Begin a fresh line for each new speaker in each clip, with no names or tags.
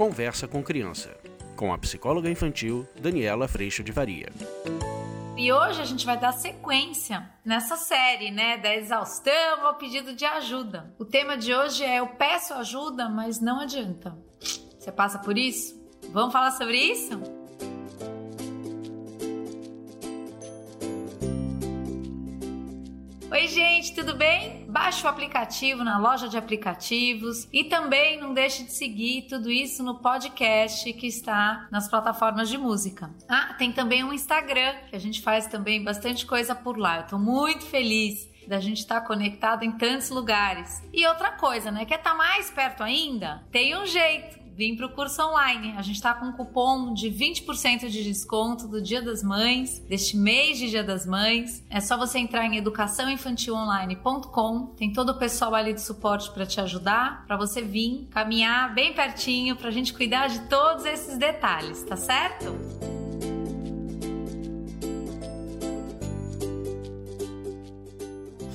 Conversa com Criança, com a psicóloga infantil Daniela Freixo de Varia.
E hoje a gente vai dar sequência nessa série, né, da exaustão ao pedido de ajuda. O tema de hoje é eu peço ajuda, mas não adianta. Você passa por isso? Vamos falar sobre isso? Oi, gente, tudo bem? Baixe o aplicativo na loja de aplicativos e também não deixe de seguir tudo isso no podcast que está nas plataformas de música. Ah, tem também um Instagram que a gente faz também bastante coisa por lá. Eu tô muito feliz da gente estar tá conectado em tantos lugares. E outra coisa, né? Quer estar tá mais perto ainda? Tem um jeito vim para o curso online. A gente está com um cupom de 20% de desconto do Dia das Mães, deste mês de Dia das Mães. É só você entrar em educaçãoinfantilonline.com. Tem todo o pessoal ali de suporte para te ajudar, para você vir caminhar bem pertinho, para a gente cuidar de todos esses detalhes, tá certo?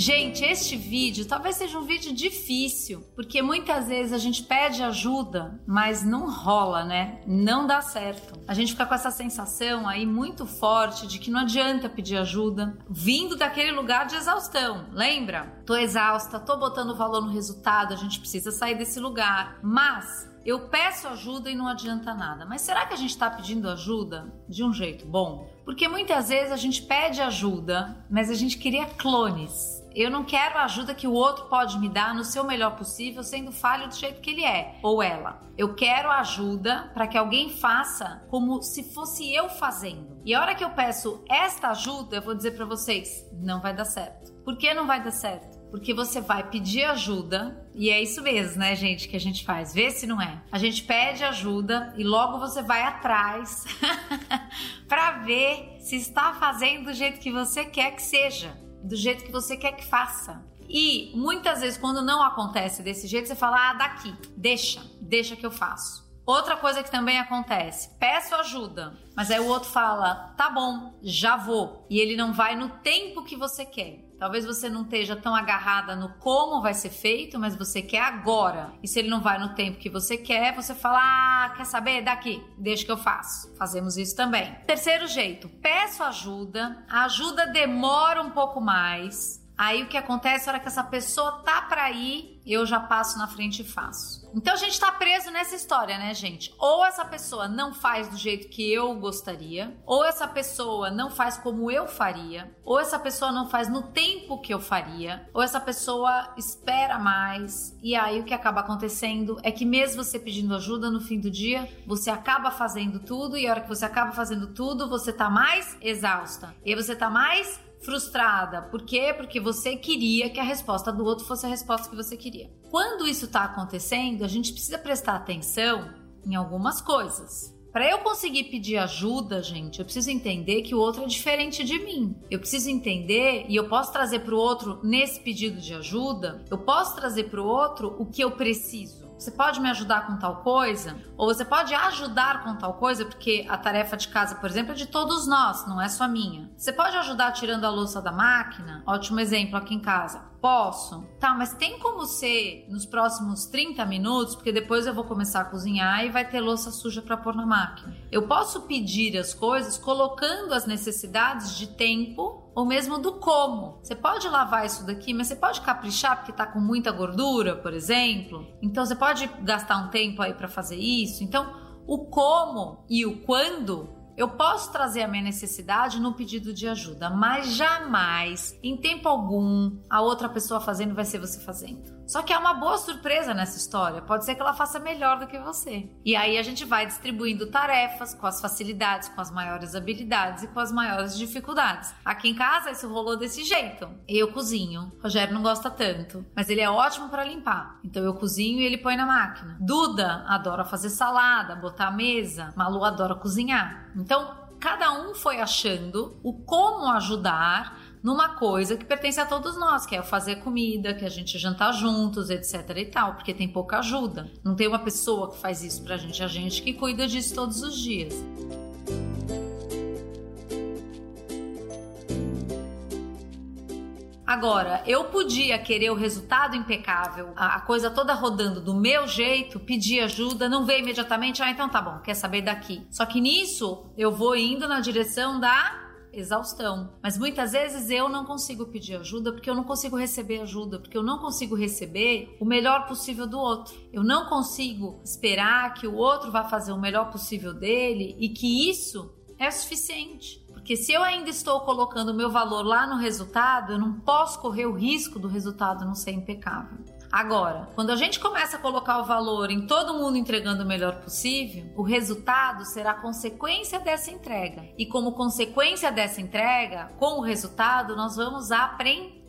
Gente, este vídeo talvez seja um vídeo difícil, porque muitas vezes a gente pede ajuda, mas não rola, né? Não dá certo. A gente fica com essa sensação aí muito forte de que não adianta pedir ajuda, vindo daquele lugar de exaustão. Lembra? Tô exausta, tô botando valor no resultado, a gente precisa sair desse lugar. Mas eu peço ajuda e não adianta nada. Mas será que a gente está pedindo ajuda de um jeito bom? Porque muitas vezes a gente pede ajuda, mas a gente queria clones. Eu não quero a ajuda que o outro pode me dar no seu melhor possível, sendo falho do jeito que ele é ou ela. Eu quero ajuda para que alguém faça como se fosse eu fazendo. E a hora que eu peço esta ajuda, eu vou dizer para vocês, não vai dar certo. Por que não vai dar certo? Porque você vai pedir ajuda, e é isso mesmo, né, gente, que a gente faz. Vê se não é. A gente pede ajuda e logo você vai atrás para ver se está fazendo do jeito que você quer que seja do jeito que você quer que faça. E muitas vezes, quando não acontece desse jeito, você fala: ah, daqui, deixa, deixa que eu faço. Outra coisa que também acontece, peço ajuda, mas aí o outro fala: tá bom, já vou. E ele não vai no tempo que você quer. Talvez você não esteja tão agarrada no como vai ser feito, mas você quer agora. E se ele não vai no tempo que você quer, você fala: ah, quer saber? Daqui, deixa que eu faço. Fazemos isso também. Terceiro jeito, peço ajuda, a ajuda demora um pouco mais Aí o que acontece, a hora que essa pessoa tá para ir, eu já passo na frente e faço. Então a gente tá preso nessa história, né, gente? Ou essa pessoa não faz do jeito que eu gostaria, ou essa pessoa não faz como eu faria, ou essa pessoa não faz no tempo que eu faria, ou essa pessoa espera mais. E aí o que acaba acontecendo é que mesmo você pedindo ajuda no fim do dia, você acaba fazendo tudo e a hora que você acaba fazendo tudo, você tá mais exausta. E aí você tá mais frustrada. Por quê? Porque você queria que a resposta do outro fosse a resposta que você queria. Quando isso está acontecendo, a gente precisa prestar atenção em algumas coisas. Para eu conseguir pedir ajuda, gente, eu preciso entender que o outro é diferente de mim. Eu preciso entender e eu posso trazer para o outro nesse pedido de ajuda, eu posso trazer para o outro o que eu preciso. Você pode me ajudar com tal coisa? Ou você pode ajudar com tal coisa, porque a tarefa de casa, por exemplo, é de todos nós, não é só minha. Você pode ajudar tirando a louça da máquina? Ótimo exemplo aqui em casa. Posso. Tá, mas tem como ser nos próximos 30 minutos, porque depois eu vou começar a cozinhar e vai ter louça suja para pôr na máquina. Eu posso pedir as coisas colocando as necessidades de tempo ou mesmo do como. Você pode lavar isso daqui, mas você pode caprichar porque tá com muita gordura, por exemplo. Então você pode gastar um tempo aí para fazer isso. Então, o como e o quando eu posso trazer a minha necessidade no pedido de ajuda, mas jamais, em tempo algum, a outra pessoa fazendo vai ser você fazendo. Só que há uma boa surpresa nessa história. Pode ser que ela faça melhor do que você. E aí a gente vai distribuindo tarefas com as facilidades, com as maiores habilidades e com as maiores dificuldades. Aqui em casa isso rolou desse jeito. Eu cozinho. Rogério não gosta tanto, mas ele é ótimo para limpar. Então eu cozinho e ele põe na máquina. Duda adora fazer salada, botar a mesa. Malu adora cozinhar. Então cada um foi achando o como ajudar numa coisa que pertence a todos nós, que é fazer comida, que a gente jantar juntos, etc e tal, porque tem pouca ajuda. Não tem uma pessoa que faz isso pra gente, a gente que cuida disso todos os dias. Agora, eu podia querer o resultado impecável, a, coisa toda rodando do meu jeito, pedir ajuda, não ver imediatamente, ah, então tá bom, quer saber daqui. Só que nisso eu vou indo na direção da exaustão. Mas muitas vezes eu não consigo pedir ajuda porque eu não consigo receber ajuda, porque eu não consigo receber o melhor possível do outro. Eu não consigo esperar que o outro vá fazer o melhor possível dele e que isso é suficiente. Porque se eu ainda estou colocando o meu valor lá no resultado, eu não posso correr o risco do resultado não ser impecável. Agora, quando a gente começa a colocar o valor em todo mundo entregando o melhor possível, o resultado será consequência dessa entrega. E como consequência dessa entrega, com o resultado, nós vamos aprender.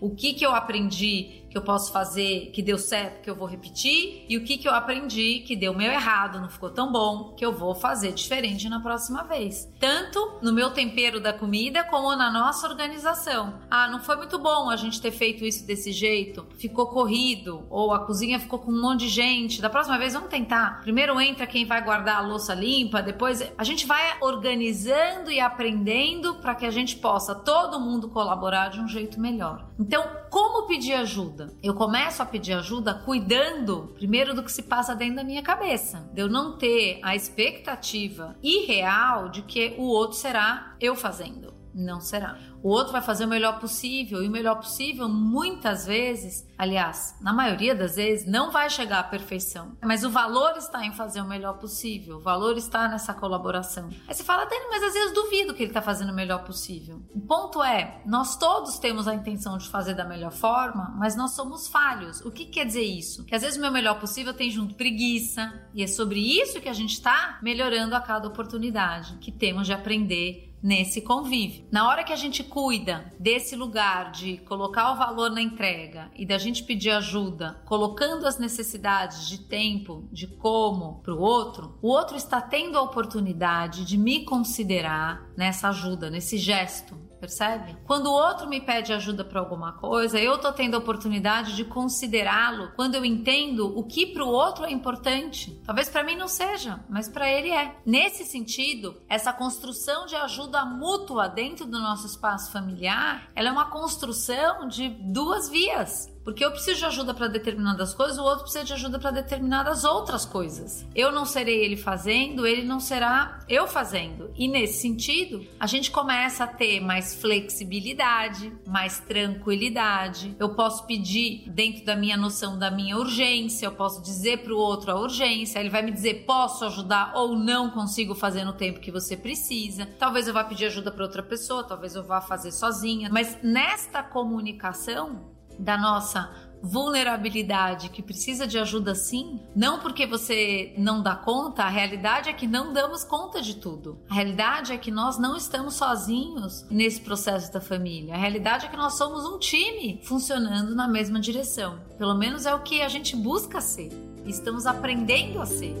O que, que eu aprendi que eu posso fazer que deu certo, que eu vou repetir, e o que, que eu aprendi que deu meio errado, não ficou tão bom, que eu vou fazer diferente na próxima vez. Tanto no meu tempero da comida, como na nossa organização. Ah, não foi muito bom a gente ter feito isso desse jeito, ficou corrido, ou a cozinha ficou com um monte de gente. Da próxima vez, vamos tentar. Primeiro entra quem vai guardar a louça limpa, depois a gente vai organizando e aprendendo para que a gente possa todo mundo colaborar de um jeito melhor. Então, como pedir ajuda? ajuda. Eu começo a pedir ajuda cuidando primeiro do que se passa dentro da minha cabeça, de eu não ter a expectativa irreal de que o outro será eu fazendo. Não será. O outro vai fazer o melhor possível e o melhor possível muitas vezes, aliás, na maioria das vezes, não vai chegar à perfeição. Mas o valor está em fazer o melhor possível, o valor está nessa colaboração. Aí você fala, Dani, mas às vezes duvido que ele está fazendo o melhor possível. O ponto é, nós todos temos a intenção de fazer da melhor forma, mas nós somos falhos. O que quer dizer isso? Que às vezes o meu melhor possível tem junto preguiça, e é sobre isso que a gente está melhorando a cada oportunidade, que temos de aprender nesse convívio. Na hora que a gente cuida desse lugar de colocar o valor na entrega e da gente pedir ajuda, colocando as necessidades de tempo, de como para o outro, o outro está tendo a oportunidade de me considerar nessa ajuda, nesse gesto, percebe? Quando o outro me pede ajuda para alguma coisa, eu tô tendo a oportunidade de considerá-lo quando eu entendo o que para o outro é importante. Talvez para mim não seja, mas para ele é. Nesse sentido, essa construção de ajuda mútua dentro do nosso espaço familiar, ela é uma construção de duas vias. Porque eu preciso de ajuda para determinadas coisas, o outro precisa de ajuda para determinadas outras coisas. Eu não serei ele fazendo, ele não será eu fazendo. E nesse sentido, a gente começa a ter mais flexibilidade, mais tranquilidade. Eu posso pedir dentro da minha noção da minha urgência, eu posso dizer para o outro a urgência, ele vai me dizer posso ajudar ou não consigo fazer no tempo que você precisa. Talvez eu vá pedir ajuda para outra pessoa, talvez eu vá fazer sozinha, mas nesta comunicação da nossa vulnerabilidade que precisa de ajuda sim, não porque você não dá conta, a realidade é que não damos conta de tudo. A realidade é que nós não estamos sozinhos nesse processo da família. A realidade é que nós somos um time funcionando na mesma direção. Pelo menos é o que a gente busca ser. Estamos aprendendo a ser.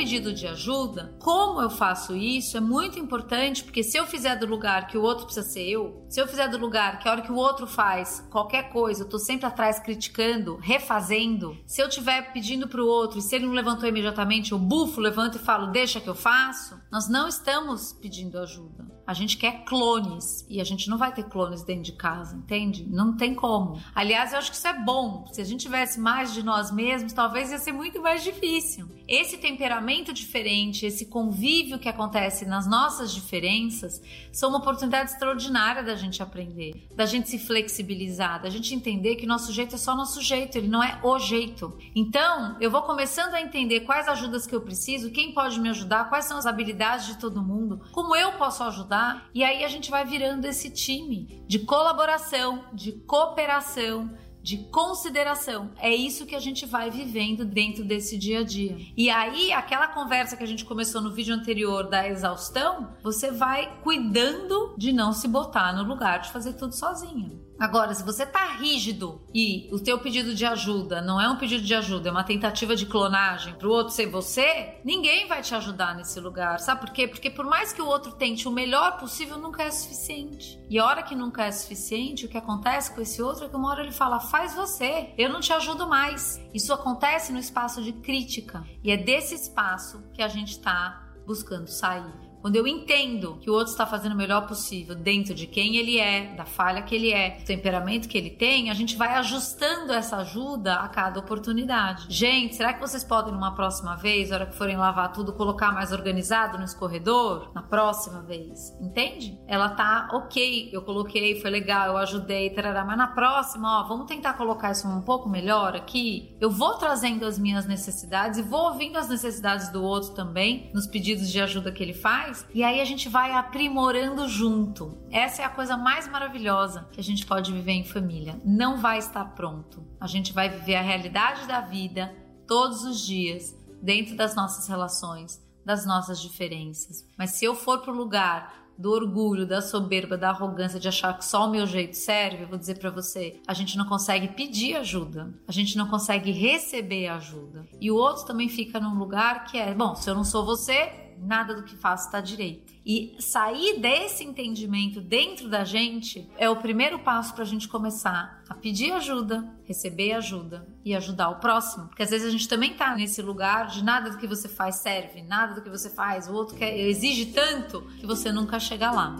Pedido de ajuda, como eu faço isso é muito importante, porque se eu fizer do lugar que o outro precisa ser eu, se eu fizer do lugar que a hora que o outro faz qualquer coisa, eu tô sempre atrás criticando, refazendo, se eu estiver pedindo pro outro e se ele não levantou imediatamente, eu bufo, levanto e falo, deixa que eu faço, nós não estamos pedindo ajuda. A gente quer clones e a gente não vai ter clones dentro de casa, entende? Não tem como. Aliás, eu acho que isso é bom. Se a gente tivesse mais de nós mesmos, talvez ia ser muito mais difícil. Esse temperamento diferente, esse convívio que acontece nas nossas diferenças, são uma oportunidade extraordinária da gente aprender, da gente se flexibilizar, da gente entender que nosso jeito é só nosso jeito, ele não é o jeito. Então, eu vou começando a entender quais ajudas que eu preciso, quem pode me ajudar, quais são as habilidades de todo mundo, como eu posso ajudar e aí a gente vai virando esse time de colaboração, de cooperação, de consideração. É isso que a gente vai vivendo dentro desse dia a dia. E aí, aquela conversa que a gente começou no vídeo anterior da exaustão, você vai cuidando de não se botar no lugar de fazer tudo sozinho. Agora, se você tá rígido e o teu pedido de ajuda não é um pedido de ajuda, é uma tentativa de clonagem pro outro ser você, ninguém vai te ajudar nesse lugar. Sabe por quê? Porque por mais que o outro tente o melhor possível, nunca é suficiente. E a hora que nunca é suficiente, o que acontece com esse outro é que uma hora ele fala: faz você, eu não te ajudo mais. Isso acontece no espaço de crítica. E é desse espaço que a gente tá buscando sair quando eu entendo que o outro está fazendo o melhor possível dentro de quem ele é, da falha que ele é, do temperamento que ele tem, a gente vai ajustando essa ajuda a cada oportunidade. Gente, será que vocês podem, numa próxima vez, na hora que forem lavar tudo, colocar mais organizado no escorredor? Na próxima vez. Entende? Ela tá ok, eu coloquei, foi legal, eu ajudei, tarará, mas na próxima, ó, vamos tentar colocar isso um pouco melhor aqui. Eu vou trazendo as minhas necessidades e vou ouvindo as necessidades do outro também, nos pedidos de ajuda que ele faz e aí a gente vai aprimorando junto. Essa é a coisa mais maravilhosa que a gente pode viver em família. Não vai estar pronto. A gente vai viver a realidade da vida todos os dias, dentro das nossas relações, das nossas diferenças. Mas se eu for pro lugar do orgulho, da soberba, da arrogância de achar que só o meu jeito serve, eu vou dizer para você, a gente não consegue pedir ajuda, a gente não consegue receber ajuda. E o outro também fica num lugar que é, bom, se eu não sou você, nada do que faço está direito. E sair desse entendimento dentro da gente é o primeiro passo para a gente começar a pedir ajuda, receber ajuda e ajudar o próximo. Porque às vezes a gente também tá nesse lugar de nada do que você faz serve, nada do que você faz, o outro quer, exige tanto que você nunca chega lá.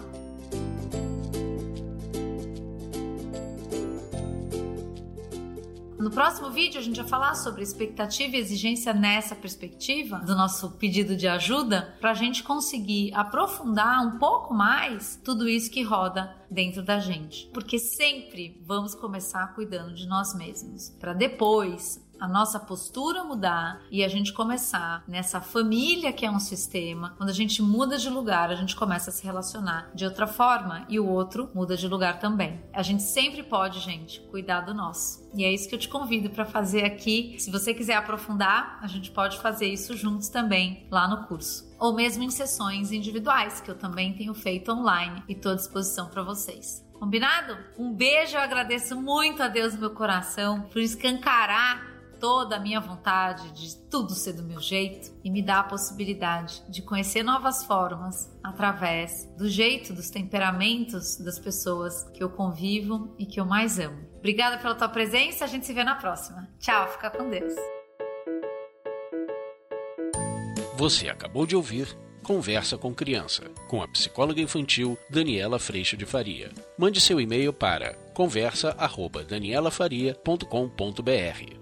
No próximo vídeo a gente vai falar sobre expectativa e exigência nessa perspectiva do nosso pedido de ajuda para a gente conseguir aprofundar um pouco mais tudo isso que roda dentro da gente. Porque sempre vamos começar cuidando de nós mesmos para depois a nossa postura mudar e a gente começar nessa família que é um sistema, quando a gente muda de lugar, a gente começa a se relacionar de outra forma e o outro muda de lugar também. A gente sempre pode, gente, cuidar do nosso. E é isso que eu te convido para fazer aqui. Se você quiser aprofundar, a gente pode fazer isso juntos também lá no curso. Ou mesmo em sessões individuais, que eu também tenho feito online e estou à disposição para vocês. Combinado? Um beijo, eu agradeço muito a Deus no meu coração por escancarar toda a minha vontade de tudo ser do meu jeito e me dá a possibilidade de conhecer novas formas através do jeito, dos temperamentos das pessoas que eu convivo e que eu mais amo. Obrigada pela tua presença, a gente se vê na próxima. Tchau, fica com Deus.
Você acabou de ouvir Conversa com Criança, com a psicóloga infantil Daniela Freixo de Faria. Mande seu e-mail para conversa@danielafaria.com.br.